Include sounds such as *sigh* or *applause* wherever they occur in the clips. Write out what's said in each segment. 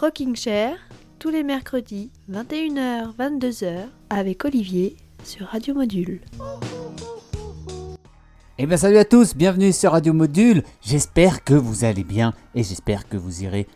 Rocking Chair, tous les mercredis, 21h, 22h, avec Olivier sur Radio Module. Eh bien salut à tous, bienvenue sur Radio Module. J'espère que vous allez bien et j'espère que vous irez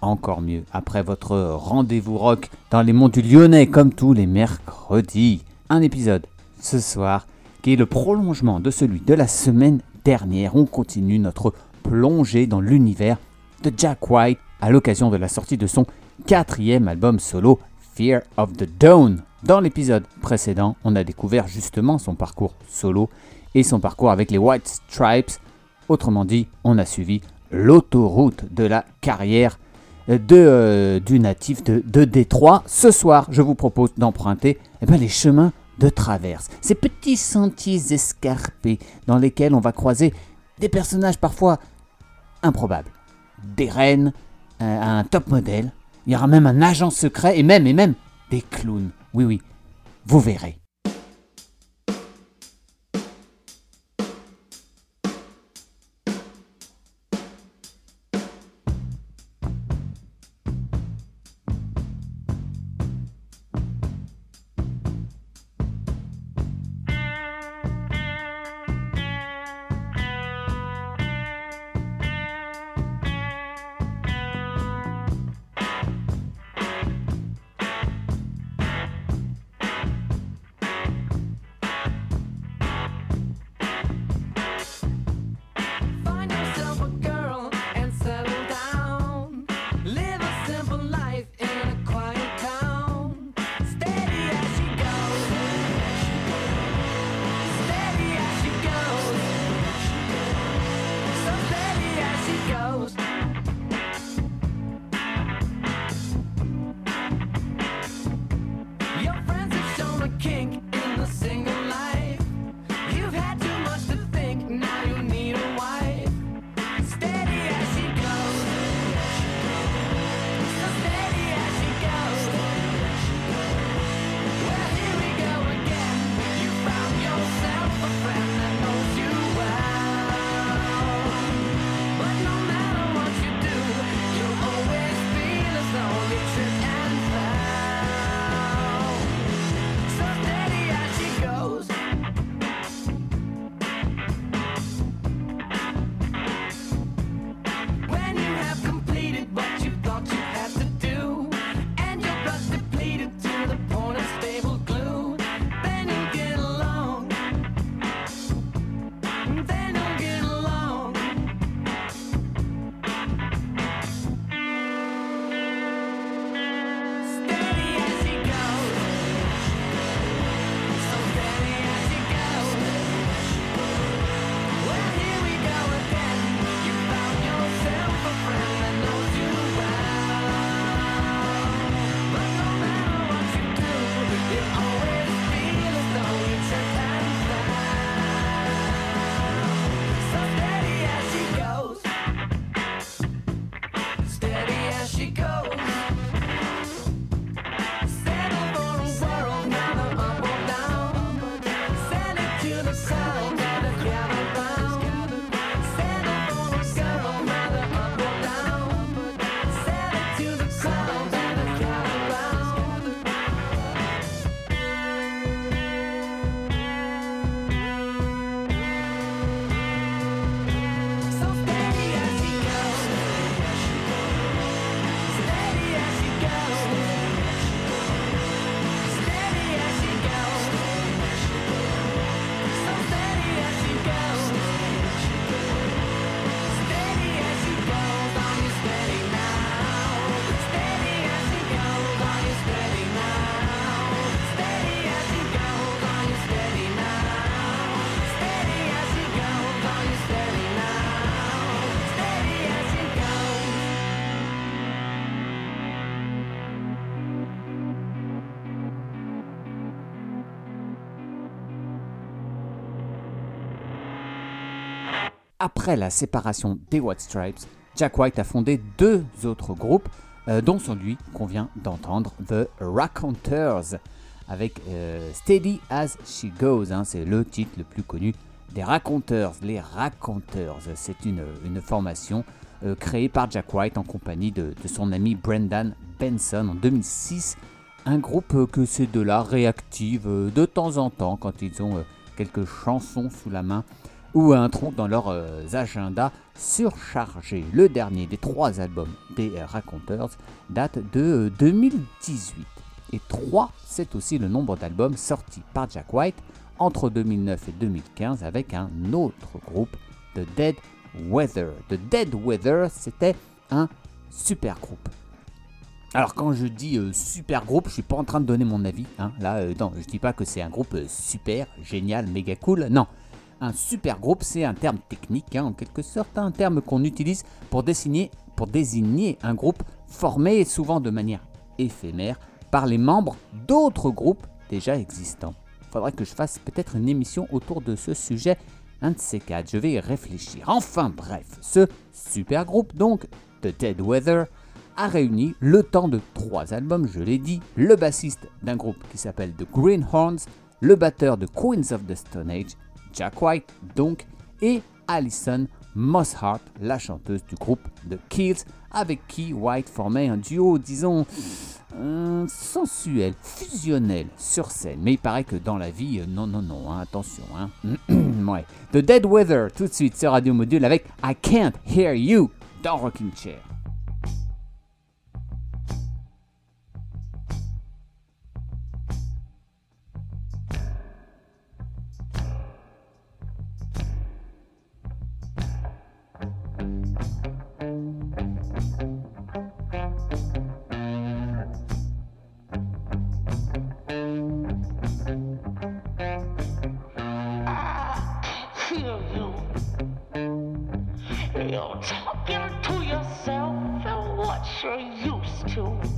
encore mieux après votre rendez-vous rock dans les monts du Lyonnais comme tous les mercredis. Un épisode ce soir qui est le prolongement de celui de la semaine dernière. On continue notre plongée dans l'univers de Jack White à l'occasion de la sortie de son quatrième album solo Fear of the Dawn. Dans l'épisode précédent, on a découvert justement son parcours solo et son parcours avec les White Stripes. Autrement dit, on a suivi l'autoroute de la carrière de, euh, du natif de, de, Détroit. Ce soir, je vous propose d'emprunter eh ben, les chemins de traverse, ces petits sentiers escarpés dans lesquels on va croiser des personnages parfois improbables, des reines, euh, un top modèle, il y aura même un agent secret et même et même des clowns. Oui oui, vous verrez. Après la séparation des White Stripes, Jack White a fondé deux autres groupes, euh, dont celui qu'on vient d'entendre, The Raconteurs, avec euh, Steady as She Goes, hein, c'est le titre le plus connu des Raconteurs. Les Raconteurs, c'est une, formation euh, créé par Jack White en compagnie de, de son ami Brendan Benson en 2006. Un groupe que ces deux-là réactivent de temps en temps quand ils ont quelques chansons sous la main ou un tronc dans leurs euh, agendas surchargés. Le dernier des trois albums des euh, Raconteurs date de euh, 2018. Et 3, c'est aussi le nombre d'albums sortis par Jack White entre 2009 et 2015 avec un autre groupe, The Dead Weather. The Dead Weather, c'était un super groupe. Alors quand je dis euh, super groupe, je suis pas en train de donner mon avis. hein. Là, euh, non, je dis pas que c'est un groupe euh, super, génial, méga cool. Non, un super groupe, c'est un terme technique, hein, en quelque sorte, un terme qu'on utilise pour désigner, pour désigner un groupe formé souvent de manière éphémère par les membres d'autres groupes déjà existants. Faudrait que je fasse peut-être une émission autour de ce sujet, un de ces quatre. Je vais y réfléchir. Enfin bref, ce super groupe donc, The Dead Weather, a réuni le temps de trois albums, je l'ai dit, le bassiste d'un groupe qui s'appelle The Greenhorns, le batteur de Queens of the Stone Age, Jack White donc, et Alison Mosshart, la chanteuse du groupe The Kills, avec qui White formait un duo, disons, euh, sensuel, fusionnel sur scène. Mais il paraît que dans la vie, euh, non, non, non, hein, attention. Hein. *clears throat* The Dead Weather, tout de suite sur Radio Module avec I Can't Hear You dans Rocking Chair. You're talking to yourself and what you're used to.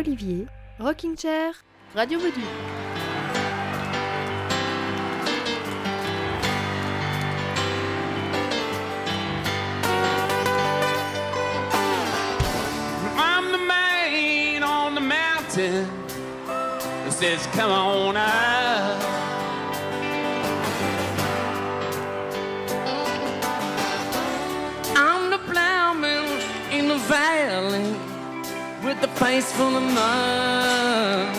Olivier, Rocking Chair, Radio Module. I'm the man on the mountain that says, Come on up. The face full of mud.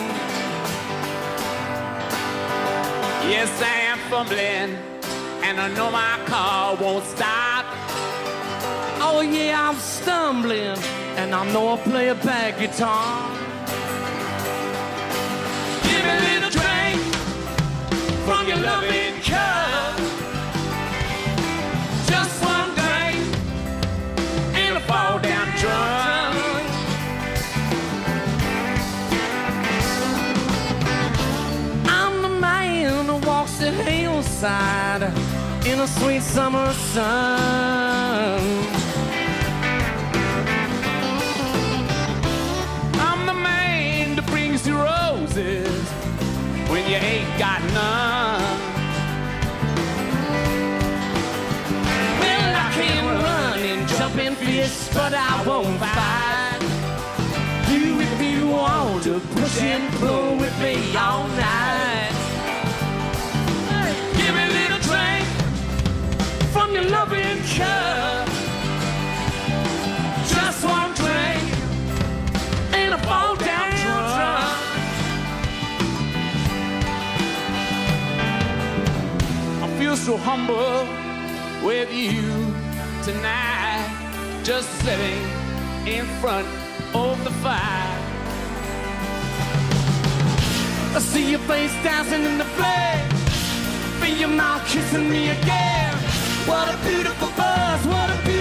Yes, I am fumbling, and I know my car won't stop. Oh yeah, I'm stumbling, and I know I play a bad guitar. Give me a little drink from your loving hillside in a sweet summer sun. I'm the man that brings you roses when you ain't got none. Well, I can run and jump and fish, but I won't fight. You if you want to push and pull with me all night. Loving cup. Just one drink and I fall down drunk. I feel so humble with you tonight, just sitting in front of the fire. I see your face dancing in the flame. Feel your mouth kissing me again. What a beautiful buzz, what a beautiful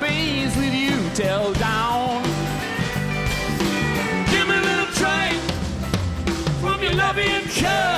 beans with you till dawn. Give me a little drink from your loving cup.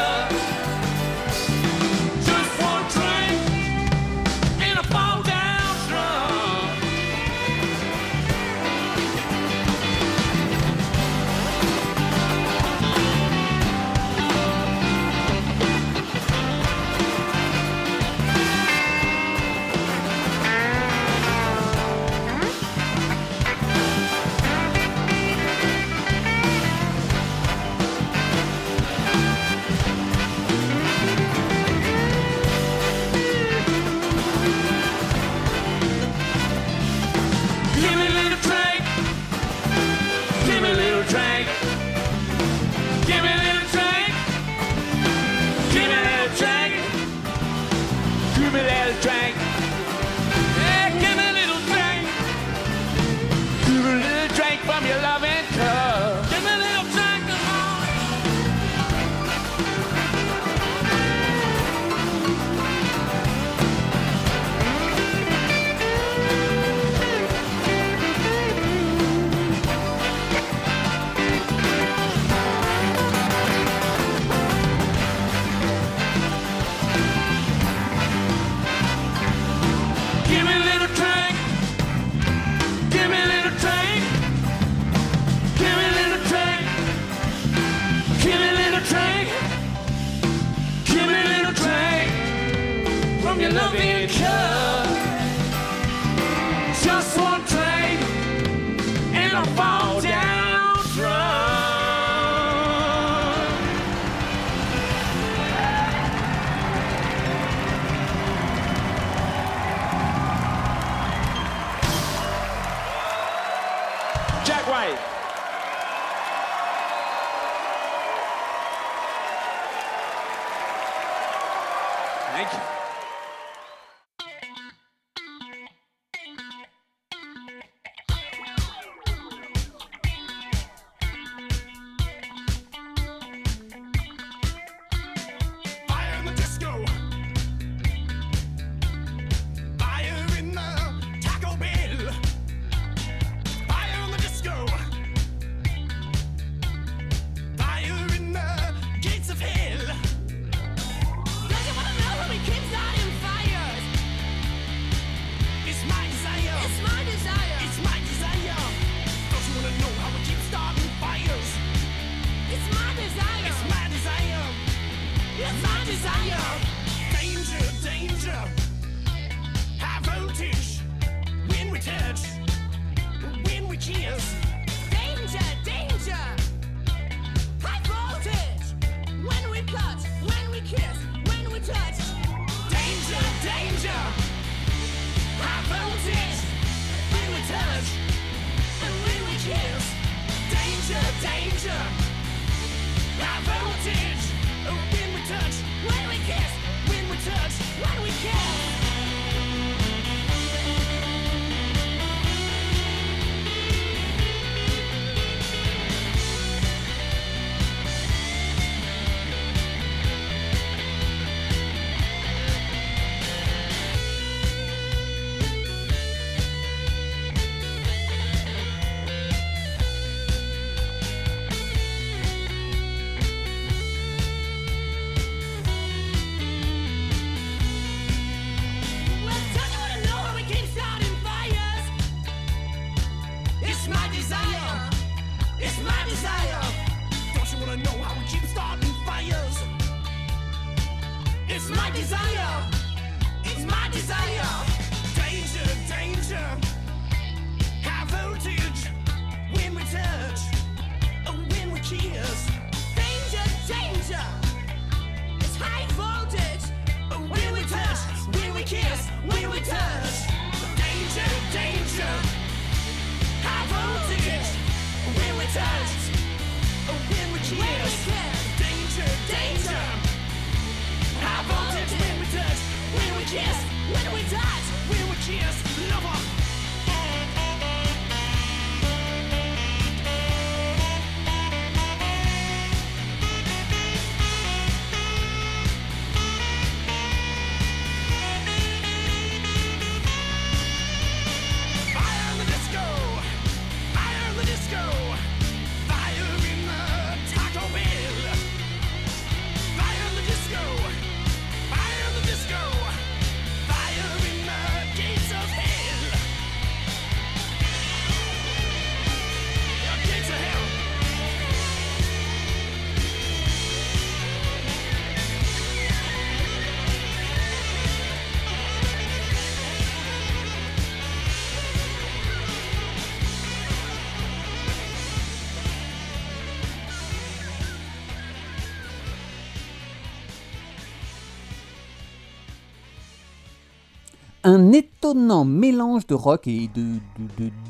Un étonnant mélange de rock et de,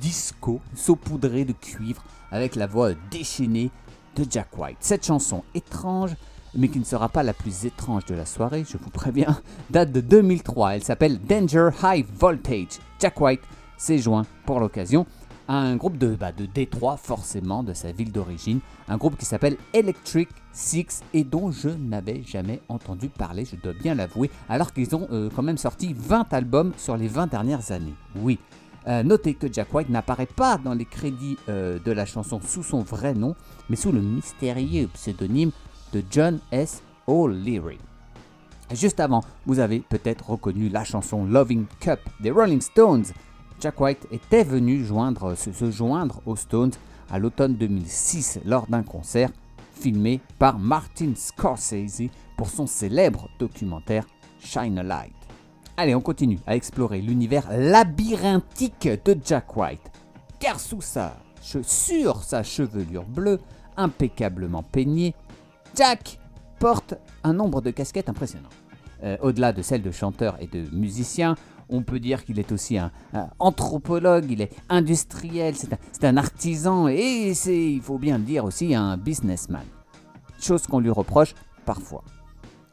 disco saupoudré de cuivre avec la voix déchaînée de Jack White. Cette chanson étrange, mais qui ne sera pas la plus étrange de la soirée, je vous préviens, date de 2003. Elle s'appelle Danger High Voltage. Jack White s'est joint pour l'occasion un groupe de, bah, de Détroit, forcément, de sa ville d'origine. Un groupe qui s'appelle Electric Six et dont je n'avais jamais entendu parler, je dois bien l'avouer, alors qu'ils ont euh, quand même sorti 20 albums sur les 20 dernières années. Oui. Euh, notez que Jack White n'apparaît pas dans les crédits euh, de la chanson sous son vrai nom, mais sous le mystérieux pseudonyme de John S. O'Leary. Juste avant, vous avez peut-être reconnu la chanson Loving Cup des Rolling Stones. Jack White était venu se, joindre aux Stones à l'automne 2006 lors d'un concert filmé par Martin Scorsese pour son célèbre documentaire Shine a Light. Allez, on continue à explorer l'univers labyrinthique de Jack White. Car sous sa, sur sa chevelure bleue, impeccablement peignée, Jack porte un nombre de casquettes impressionnant. Euh, Au-delà de celles de chanteur et de musicien, on peut dire qu'il est aussi un, anthropologue, il est industriel, c'est un, artisan et c'est, il faut bien le dire aussi, un businessman. Chose qu'on lui reproche parfois.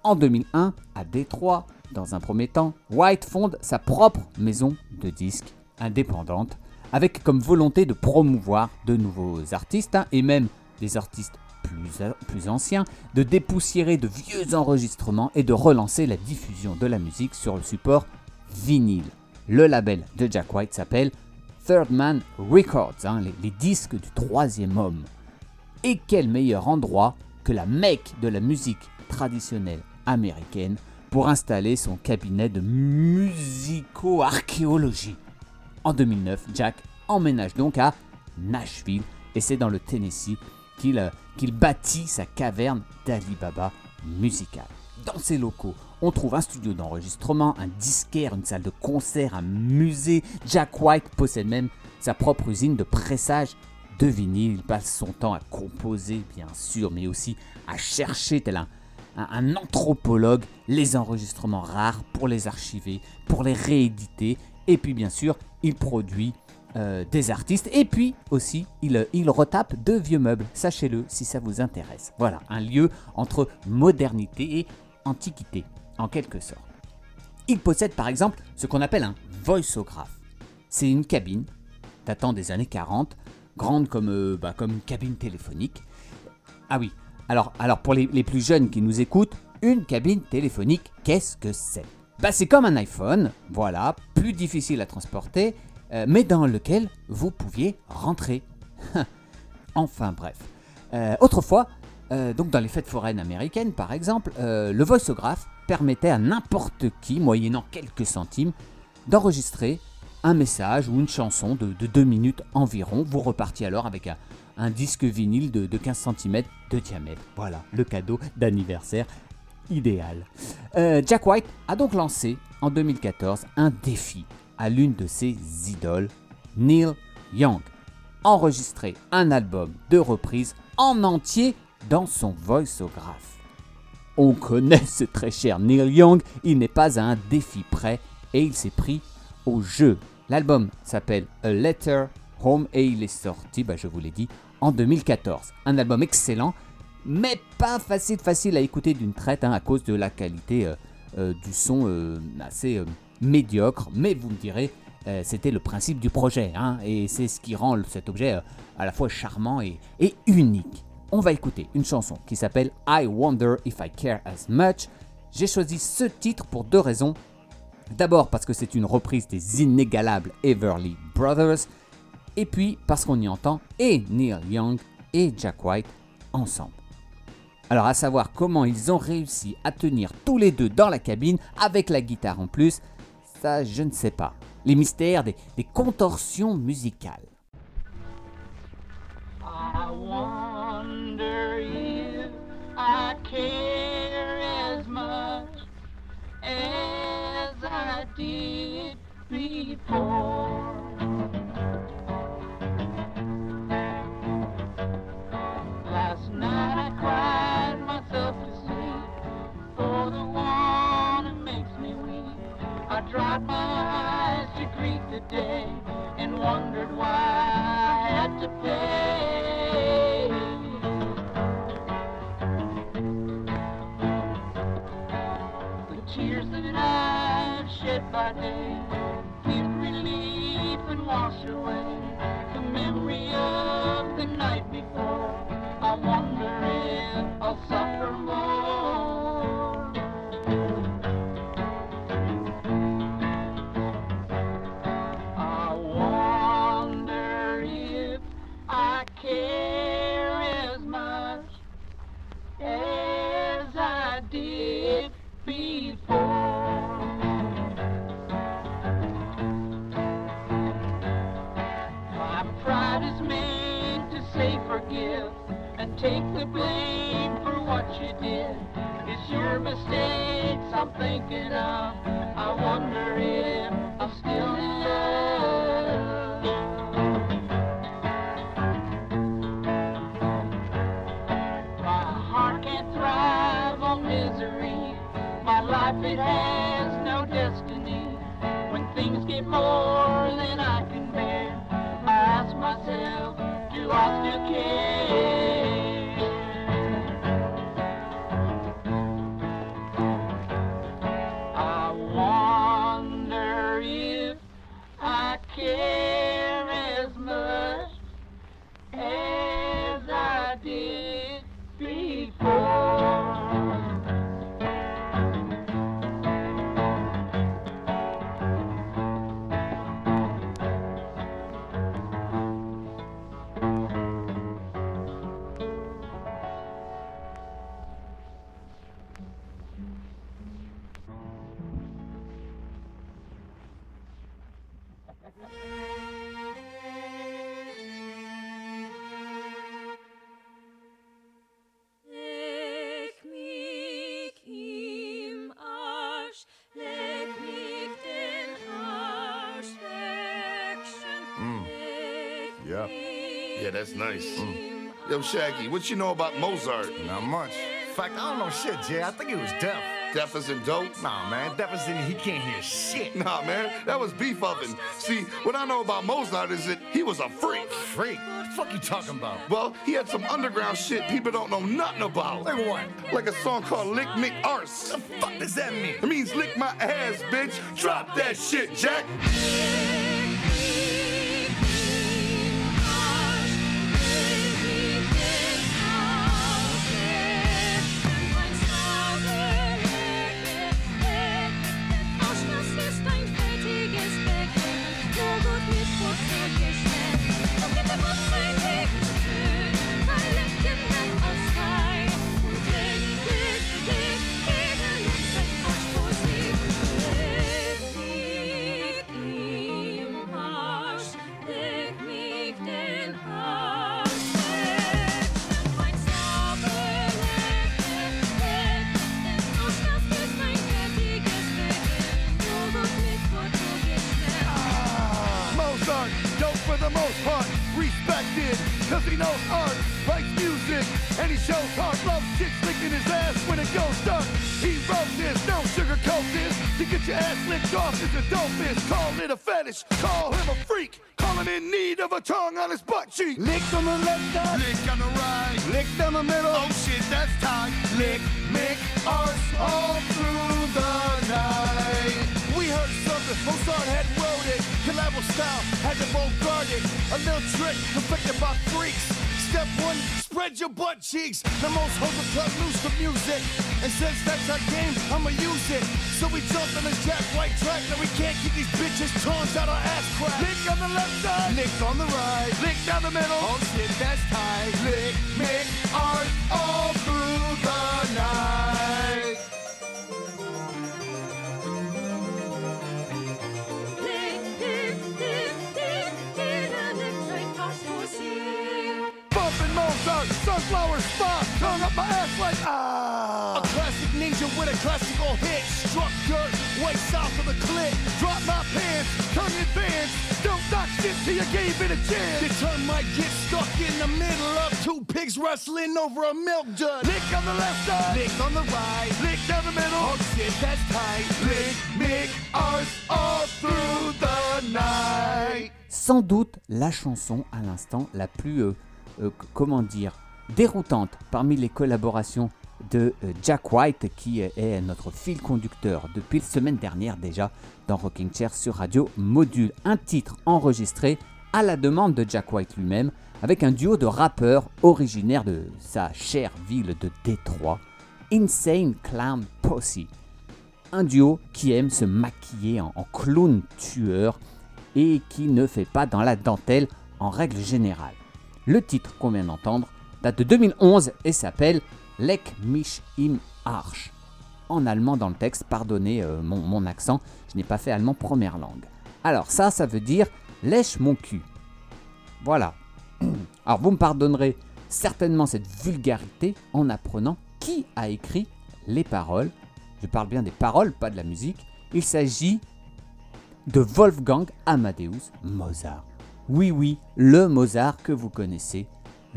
En 2001, à Détroit, dans un premier temps, White fonde sa propre maison de disques indépendante, avec comme volonté de promouvoir de nouveaux artistes hein, et même des artistes plus, plus anciens, de dépoussiérer de vieux enregistrements et de relancer la diffusion de la musique sur le support vinyle. Le label de Jack White s'appelle Third Man Records, hein, les, disques du troisième homme. Et quel meilleur endroit que la Mecque de la musique traditionnelle américaine pour installer son cabinet de musico-archéologie. En 2009, Jack emménage donc à Nashville et c'est dans le Tennessee qu'il euh, bâtit sa caverne d'Alibaba musicale. Dans ses locaux, on trouve un studio d'enregistrement, un disquaire, une salle de concert, un musée. Jack White possède même sa propre usine de pressage de vinyle. Il passe son temps à composer, bien sûr, mais aussi à chercher, tel un anthropologue, les enregistrements rares pour les archiver, pour les rééditer. Et puis, bien sûr, il produit euh, des artistes. Et puis aussi, il, il retape de vieux meubles. Sachez-le si ça vous intéresse. Voilà, un lieu entre modernité et antiquité, en quelque sorte. Il possède par exemple ce qu'on appelle un voiceographe. C'est une cabine datant des années 40, grande comme, euh, bah, comme une cabine téléphonique. Ah oui, alors, alors pour les, les plus jeunes qui nous écoutent, une cabine téléphonique, qu'est-ce que c'est? Bah, C'est comme un iPhone, voilà, plus difficile à transporter, euh, mais dans lequel vous pouviez rentrer. *laughs* enfin bref. Euh, autrefois, euh, donc dans les fêtes foraines américaines par exemple, euh, le voiceographe permettait à n'importe qui, moyennant quelques centimes, d'enregistrer un message ou une chanson de, de deux minutes environ. Vous repartiez alors avec un, disque vinyle de, de 15 cm de diamètre. Voilà, le cadeau d'anniversaire idéal. Euh, Jack White a donc lancé en 2014 un défi à l'une de ses idoles, Neil Young. Enregistrer un album de reprise en entier dans son voiceographe. On connaît ce très cher Neil Young, il n'est pas à un défi près et il s'est pris au jeu. L'album s'appelle A Letter Home et il est sorti, bah, je vous l'ai dit, en 2014. Un album excellent, mais pas facile facile à écouter d'une traite hein, à cause de la qualité euh, euh, du son euh, assez médiocre. Mais vous me direz, c'était le principe du projet hein, et c'est ce qui rend cet objet à la fois charmant et unique. On va écouter une chanson qui s'appelle I Wonder If I Care As Much. J'ai choisi ce titre pour deux raisons. D'abord parce que c'est une reprise des inégalables Everly Brothers, et puis parce qu'on y entend et Neil Young et Jack White ensemble. Alors à savoir comment ils ont réussi à tenir tous les deux dans la cabine avec la guitare en plus, ça je ne sais pas. Les mystères des, contorsions musicales. I wonder if I care as much as I did before. Last night I cried myself to sleep for the one who makes me weep. I dried my eyes to greet the day and wondered why I had to pay. By day. Relief and wash away Yeah, Yeah, that's nice. Mm. Yo, Shaggy, what you know about Mozart? Not much. In fact, I don't know shit, Jay. I think he was deaf. Deaf as in dope? Nah, man. Deaf as in he can't hear shit. Nah, man, that was beef oven. See, what I know about Mozart is that he was a freak. Freak. What the fuck you talking about? Well, he had some underground shit people don't know nothing about. Like what? Like a song called Lick Mick Arse. What the fuck does that mean? It means lick my ass, bitch. Drop that shit, Jack. On the left side, lick on the right, lick down the middle. Oh shit, that's tight. Lick, mick, art, all through the night. Bumping Mozart, sunflower spot, tongue up my ass like ah. A classic ninja with a classical hit, struck dirt way south of the clit. Drop my pants, tongue advance, don't knock shit till you gave it a chance. Your tongue might get stuck in the middle of two pigs wrestling over a milk jug. Lick on the left side, lick on the right, lick down the middle. Oh shit, that's tight. Lick, mick, arse, all through the night. sans doute la chanson à l'instant la plus, euh, euh, comment dire, déroutante parmi les collaborations de euh, Jack White, qui est- est notre fil conducteur depuis la semaine dernière déjà dans Rocking Chair sur Radio Module. Un titre enregistré à la demande de Jack White lui-même, avec un duo de rappeurs originaires de sa chère ville de Détroit, Insane Clown Posse un duo qui aime se maquiller en, en clown tueur et qui ne fait pas dans la dentelle en règle générale. Le titre qu'on vient d'entendre date de 2011 et s'appelle Leck mich im Arsch. En allemand dans le texte, pardonnez euh, mon, mon accent, je n'ai pas fait allemand première langue. Alors ça, ça veut dire lèche mon cul. Voilà. *clears throat* Alors vous me pardonnerez certainement cette vulgarité en apprenant qui a écrit les paroles. Je parle bien des paroles, pas de la musique. Il s'agit de Wolfgang Amadeus Mozart. Oui, oui, le Mozart que vous connaissez.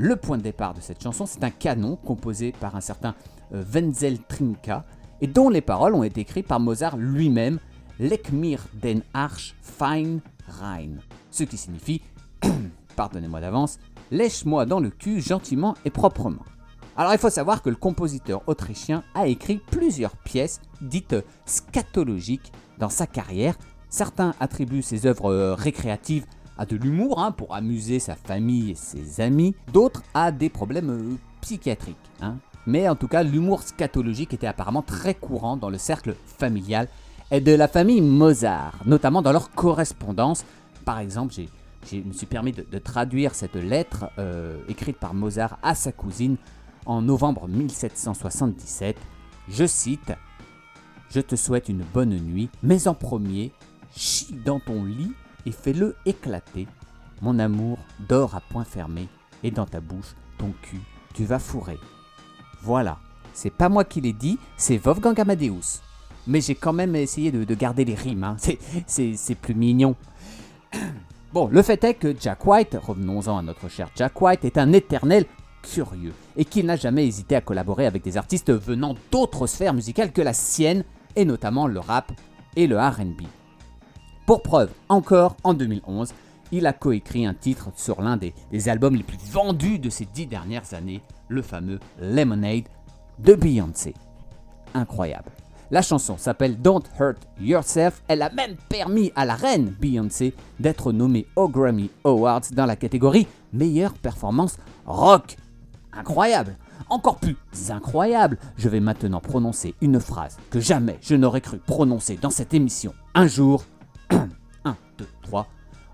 Le point de départ de cette chanson, c'est un canon composé par un certain euh, Wenzel Trinka et dont les paroles ont été écrites par Mozart lui-même, Leck mir den Arsch fein rein. Ce qui signifie, *coughs* pardonnez-moi d'avance, lèche-moi dans le cul gentiment et proprement. Alors il faut savoir que le compositeur autrichien a écrit plusieurs pièces dites scatologiques dans sa carrière. Certains attribuent ses œuvres euh, récréatives à de l'humour hein, pour amuser sa famille et ses amis, d'autres à des problèmes euh, psychiatriques. hein. Mais en tout cas, l'humour scatologique était apparemment très courant dans le cercle familial et de la famille Mozart, notamment dans leur correspondance. Par exemple, j'ai, je me suis permis de, de traduire cette lettre euh, écrite par Mozart à sa cousine en novembre 1777. Je cite Je te souhaite une bonne nuit, mais en premier, chie dans ton lit et fais-le éclater. Mon amour, dors à point fermé, et dans ta bouche, ton cul, tu vas fourrer. Voilà, c'est pas moi qui l'ai dit, c'est Wolfgang Amadeus. Mais j'ai quand même essayé de, de garder les rimes, hein. c'est plus mignon. *coughs* Bon, le fait est que Jack White, revenons-en à notre cher Jack White, est un éternel curieux et qu'il n'a jamais hésité à collaborer avec des artistes venant d'autres sphères musicales que la sienne, et notamment le rap et le RB. Pour preuve, encore en 2011, il a coécrit un titre sur l'un des, albums les plus vendus de ces dix dernières années, le fameux Lemonade de Beyoncé. Incroyable. La chanson s'appelle Don't Hurt Yourself. Elle a même permis à la reine Beyoncé d'être nommée aux Grammy Awards dans la catégorie meilleure performance rock. Incroyable. Encore plus incroyable, je vais maintenant prononcer une phrase que jamais je n'aurais cru prononcer dans cette émission. Un jour, 1, 2, 3,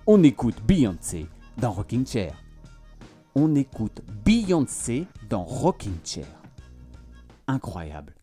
on écoute Beyoncé dans Rocking Chair. On écoute Beyoncé dans Rocking Chair. Incroyable.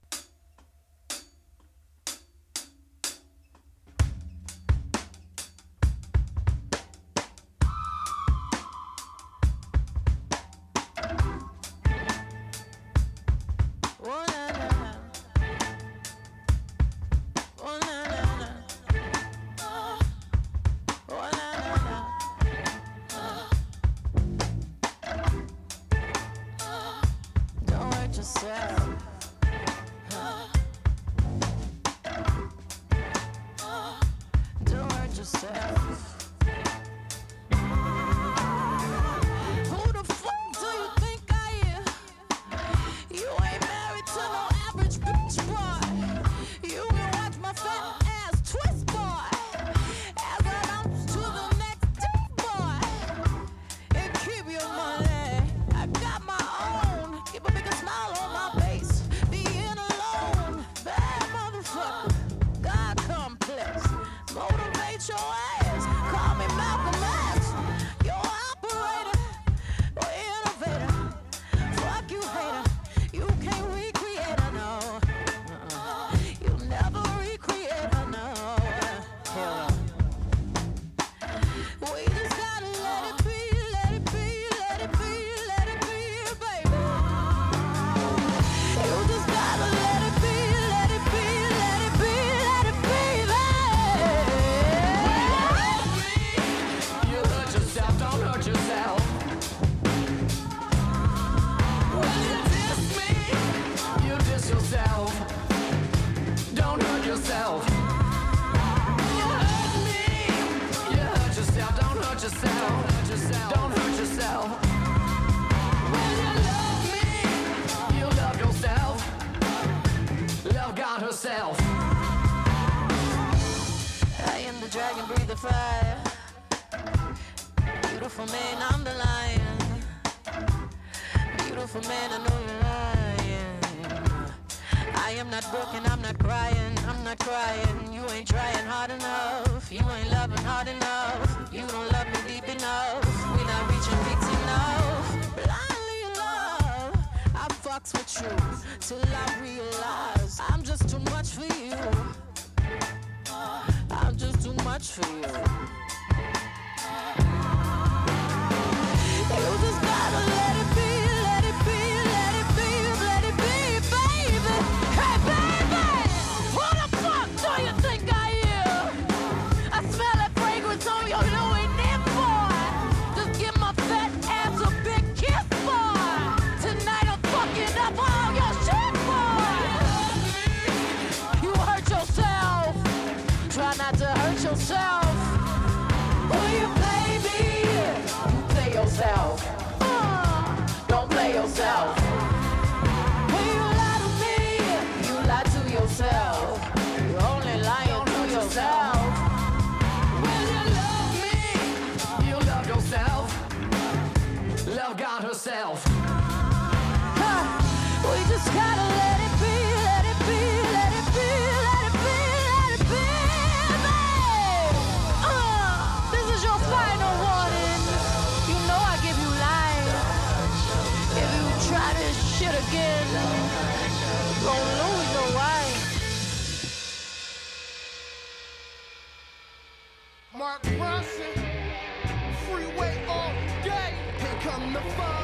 Dragon, breathe the fire. Beautiful man, I'm the lion. Beautiful man, I know you're lying. I am not broken, I'm not crying, I'm not crying. You ain't trying hard enough. You ain't loving hard enough. You don't love me deep enough. We not reaching peaks enough. Blindly in love, I fucks with you till I realize I'm just too much for you. I'm just too much for you. You Herself. Huh. We just gotta let it be, let it be, let it be, let it be, let it be. Uh, this is your final warning. You know I give you life. If you try this shit again, you gon' lose your wife. Mark Ronson, freeway all day. Here come the fun.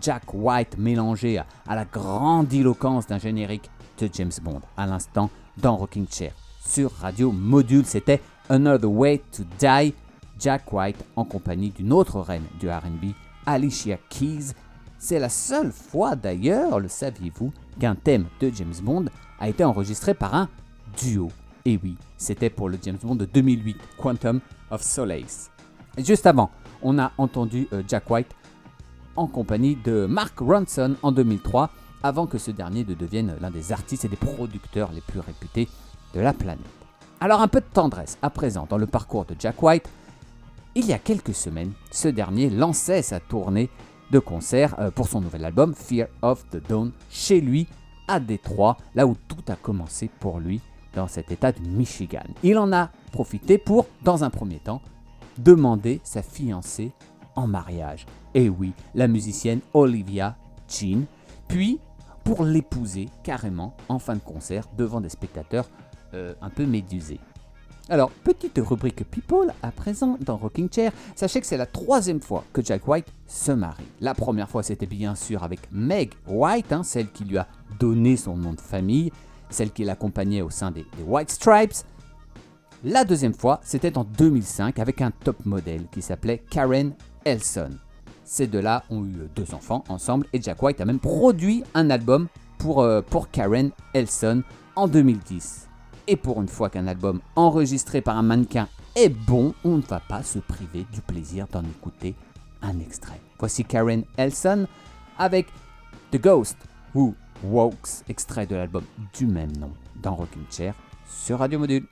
Jack White mélangée à, la grandiloquence d'un générique de James Bond. À l'instant, dans Rocking Chair. Sur Radio Module, c'était Another Way to Die, Jack White en compagnie d'une autre reine du RB, Alicia Keys. C'est la seule fois d'ailleurs, le saviez-vous, qu'un thème de James Bond a été enregistré par un duo. Et oui, c'était pour le James Bond de 2008, Quantum of Solace. Juste avant, on a entendu euh, Jack White en compagnie de Mark Ronson en 2003, avant que ce dernier ne devienne l'un des artistes et des producteurs les plus réputés de la planète. Alors un peu de tendresse à présent dans le parcours de Jack White. Il y a quelques semaines, ce dernier lançait sa tournée de concert euh, pour son nouvel album Fear of the Dawn chez lui à Détroit, là où tout a commencé pour lui dans cet état du Michigan. Il en a profité pour, dans un premier temps, demander sa fiancée en mariage. Et oui, la musicienne Olivia Jean, puis pour l'épouser carrément en fin de concert devant des spectateurs euh, un peu médusés. Alors, petite rubrique People à présent dans Rocking Chair. Sachez que c'est la troisième fois que Jack White se marie. La première fois, c'était bien sûr avec Meg White, hein, celle qui lui a donné son nom de famille, celle qui l'accompagnait au sein des White Stripes. La deuxième fois, c'était en 2005 avec un top modèle qui s'appelait Karen Ces deux-là ont eu deux enfants ensemble et Jack White a même produit un album pour, euh, Karen Elson en 2010. Et pour une fois qu'un album enregistré par un mannequin est bon, on ne va pas se priver du plaisir d'en écouter un extrait. Voici Karen Elson avec The Ghost Who Walks, extrait de l'album du même nom dans Rocking Chair sur Radio Module.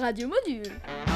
Radio Module.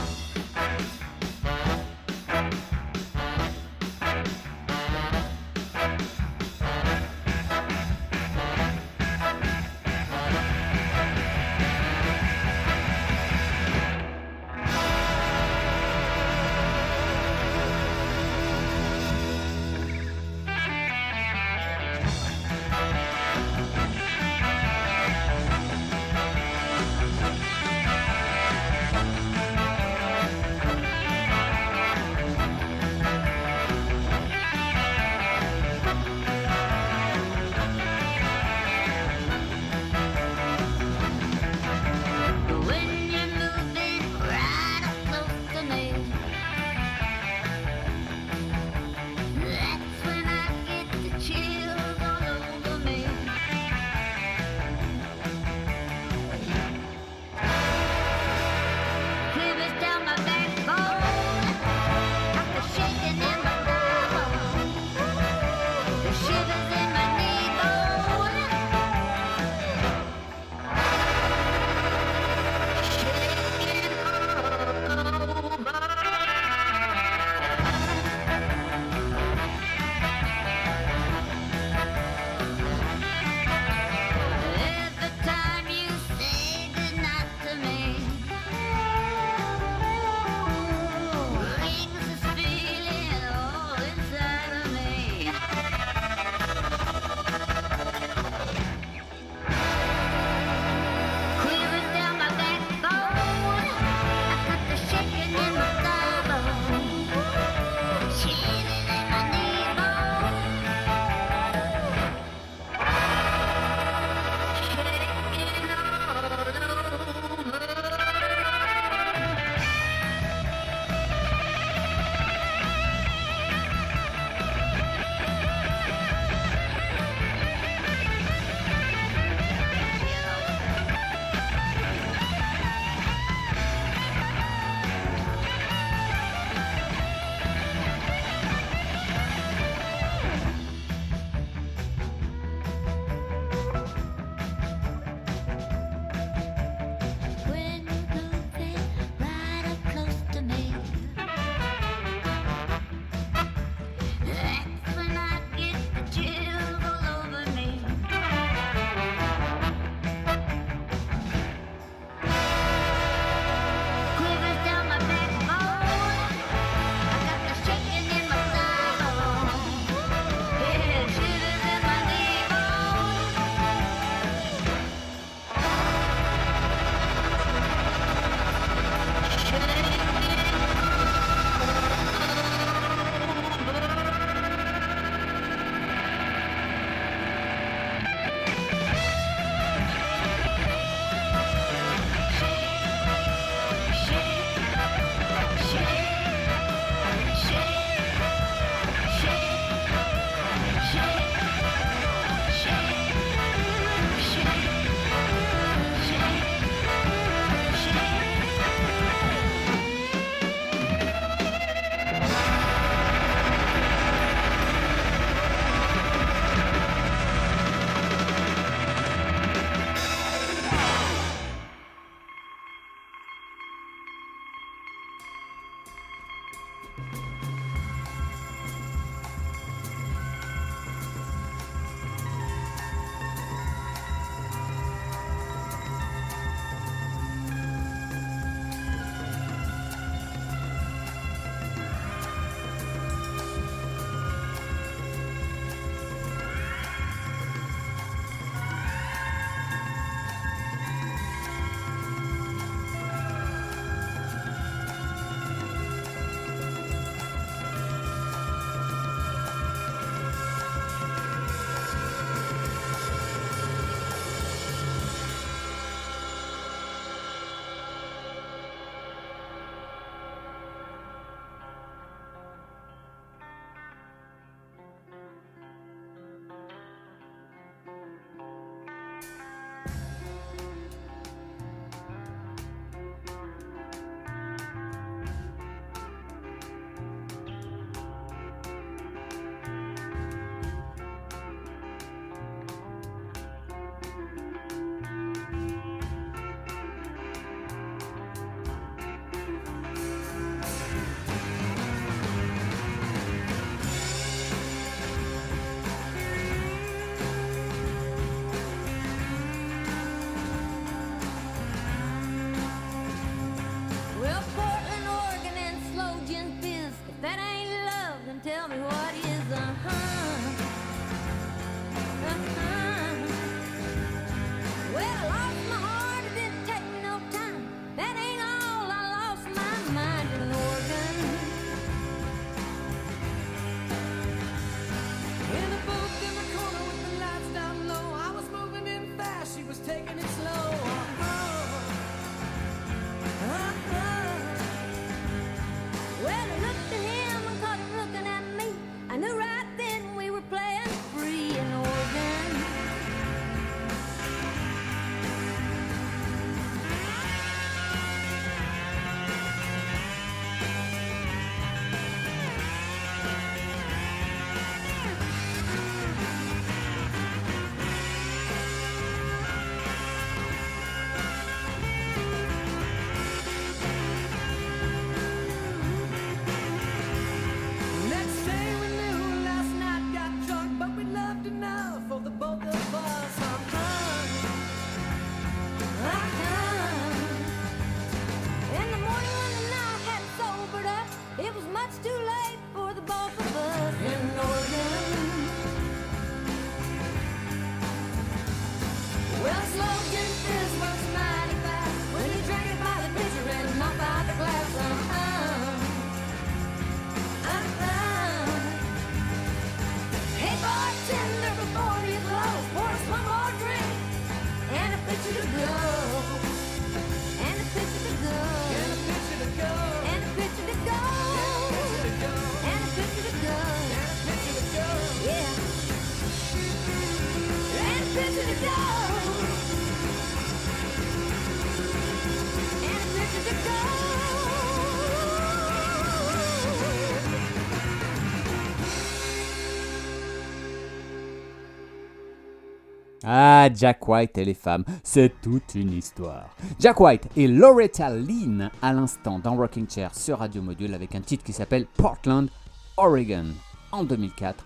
Ah, Jack White et les femmes, c'est toute une histoire. Jack White et Loretta Lynn à l'instant dans Rocking Chair sur Radio Module avec un titre qui s'appelle Portland, Oregon. En 2004,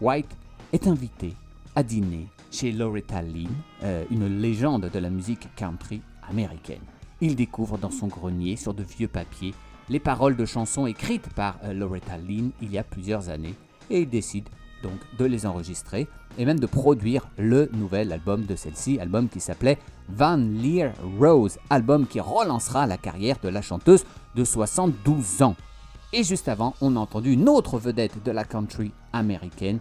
White est invité à dîner chez Loretta Lynn, euh, une légende de la musique country américaine. Il découvre dans son grenier, sur de vieux papiers, les paroles de chansons écrites par euh, Loretta Lynn il y a plusieurs années et il décide donc de les enregistrer et même de produire le nouvel album de celle-ci, album qui s'appelait Van Leer Rose, album qui relancera la carrière de la chanteuse de 72 ans. Et juste avant, on a entendu une autre vedette de la country américaine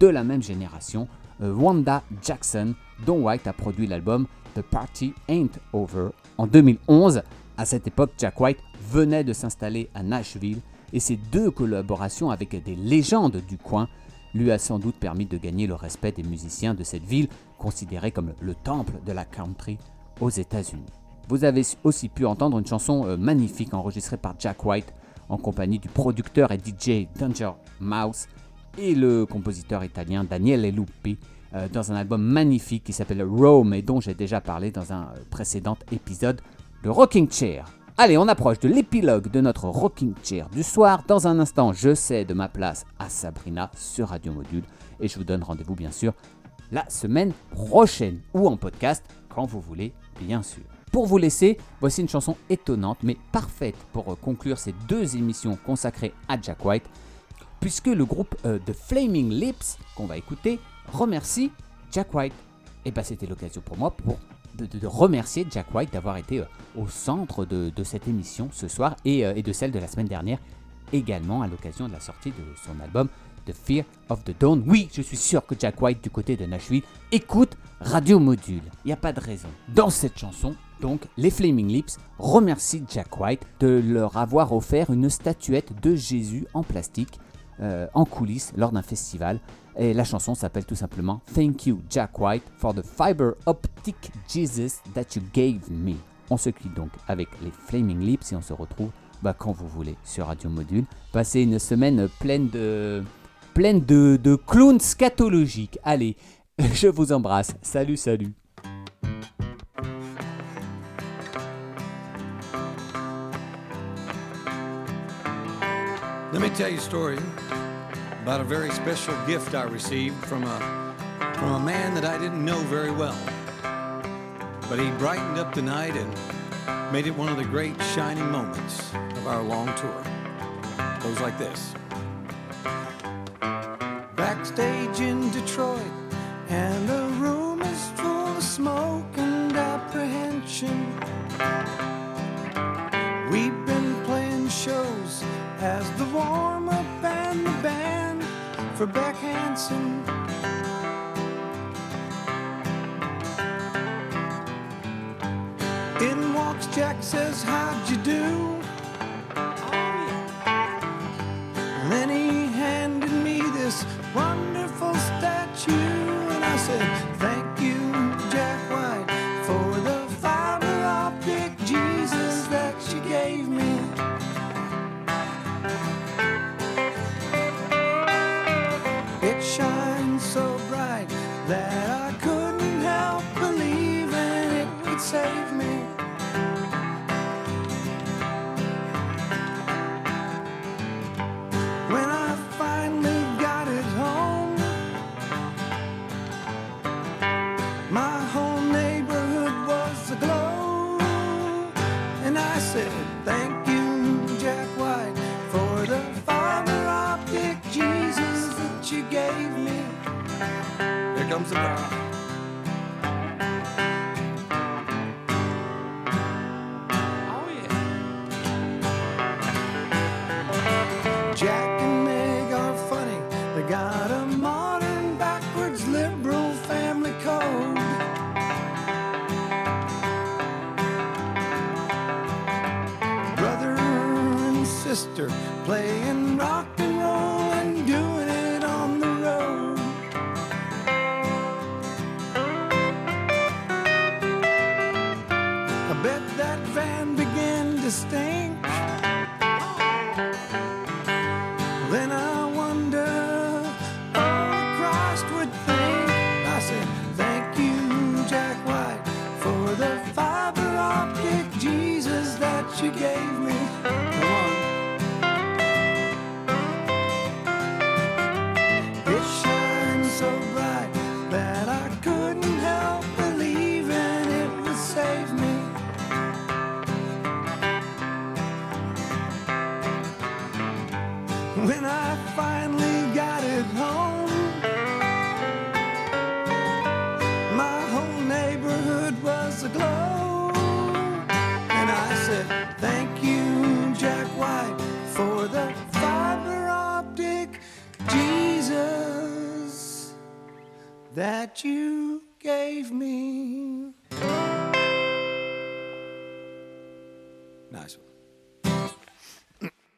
de la même génération, euh, Wanda Jackson, dont White a produit l'album The Party Ain't Over en 2011. À cette époque, Jack White venait de s'installer à Nashville et ces deux collaborations avec des légendes du coin lui a sans doute permis de gagner le respect des musiciens de cette ville, considérée comme le temple de la country aux États-Unis. Vous avez aussi pu entendre une chanson euh, magnifique enregistrée par Jack White en compagnie du producteur et DJ Danger Mouse et le compositeur italien Daniele Lupi euh, dans un album magnifique qui s'appelle Rome et dont j'ai déjà parlé dans un euh, précédent épisode de Rocking Chair. Allez, on approche de l'épilogue de notre Rocking Chair du soir. Dans un instant, je cède ma place à Sabrina sur Radio Module et je vous donne rendez-vous bien sûr la semaine prochaine ou en podcast quand vous voulez, bien sûr. Pour vous laisser, voici une chanson étonnante mais parfaite pour euh, conclure ces deux émissions consacrées à Jack White, puisque le groupe euh, The Flaming Lips qu'on va écouter remercie Jack White. Et bah c'était l'occasion pour moi pour de, remercier Jack White d'avoir été euh, au centre de, de cette émission ce soir et, euh, et de celle de la semaine dernière également à l'occasion de la sortie de son album The Fear of the Dawn. Oui, je suis sûr que Jack White du côté de Nashville écoute Radio Module. Il n'y a pas de raison. Dans cette chanson, donc, les Flaming Lips remercient Jack White de leur avoir offert une statuette de Jésus en plastique euh, en coulisses lors d'un festival. Et la chanson s'appelle tout simplement Thank you Jack White for the fiber optic Jesus that you gave me. On se quitte donc avec les Flaming Lips et on se retrouve bah, quand vous voulez sur Radio Module. Passez une semaine pleine de pleine de, de clowns scatologiques. Allez, *laughs* je vous embrasse. Salut, salut. Let me tell you a story about a very special gift I received from a from a man that I didn't know very well. But he brightened up the night and made it one of the great shining moments of our long tour. It goes like this. Backstage in Detroit, and the room is full of smoke and apprehension. for Beck Hansen. In walks Jack, says, How'd you do? And then he handed me this wonderful statue, and I said, Thank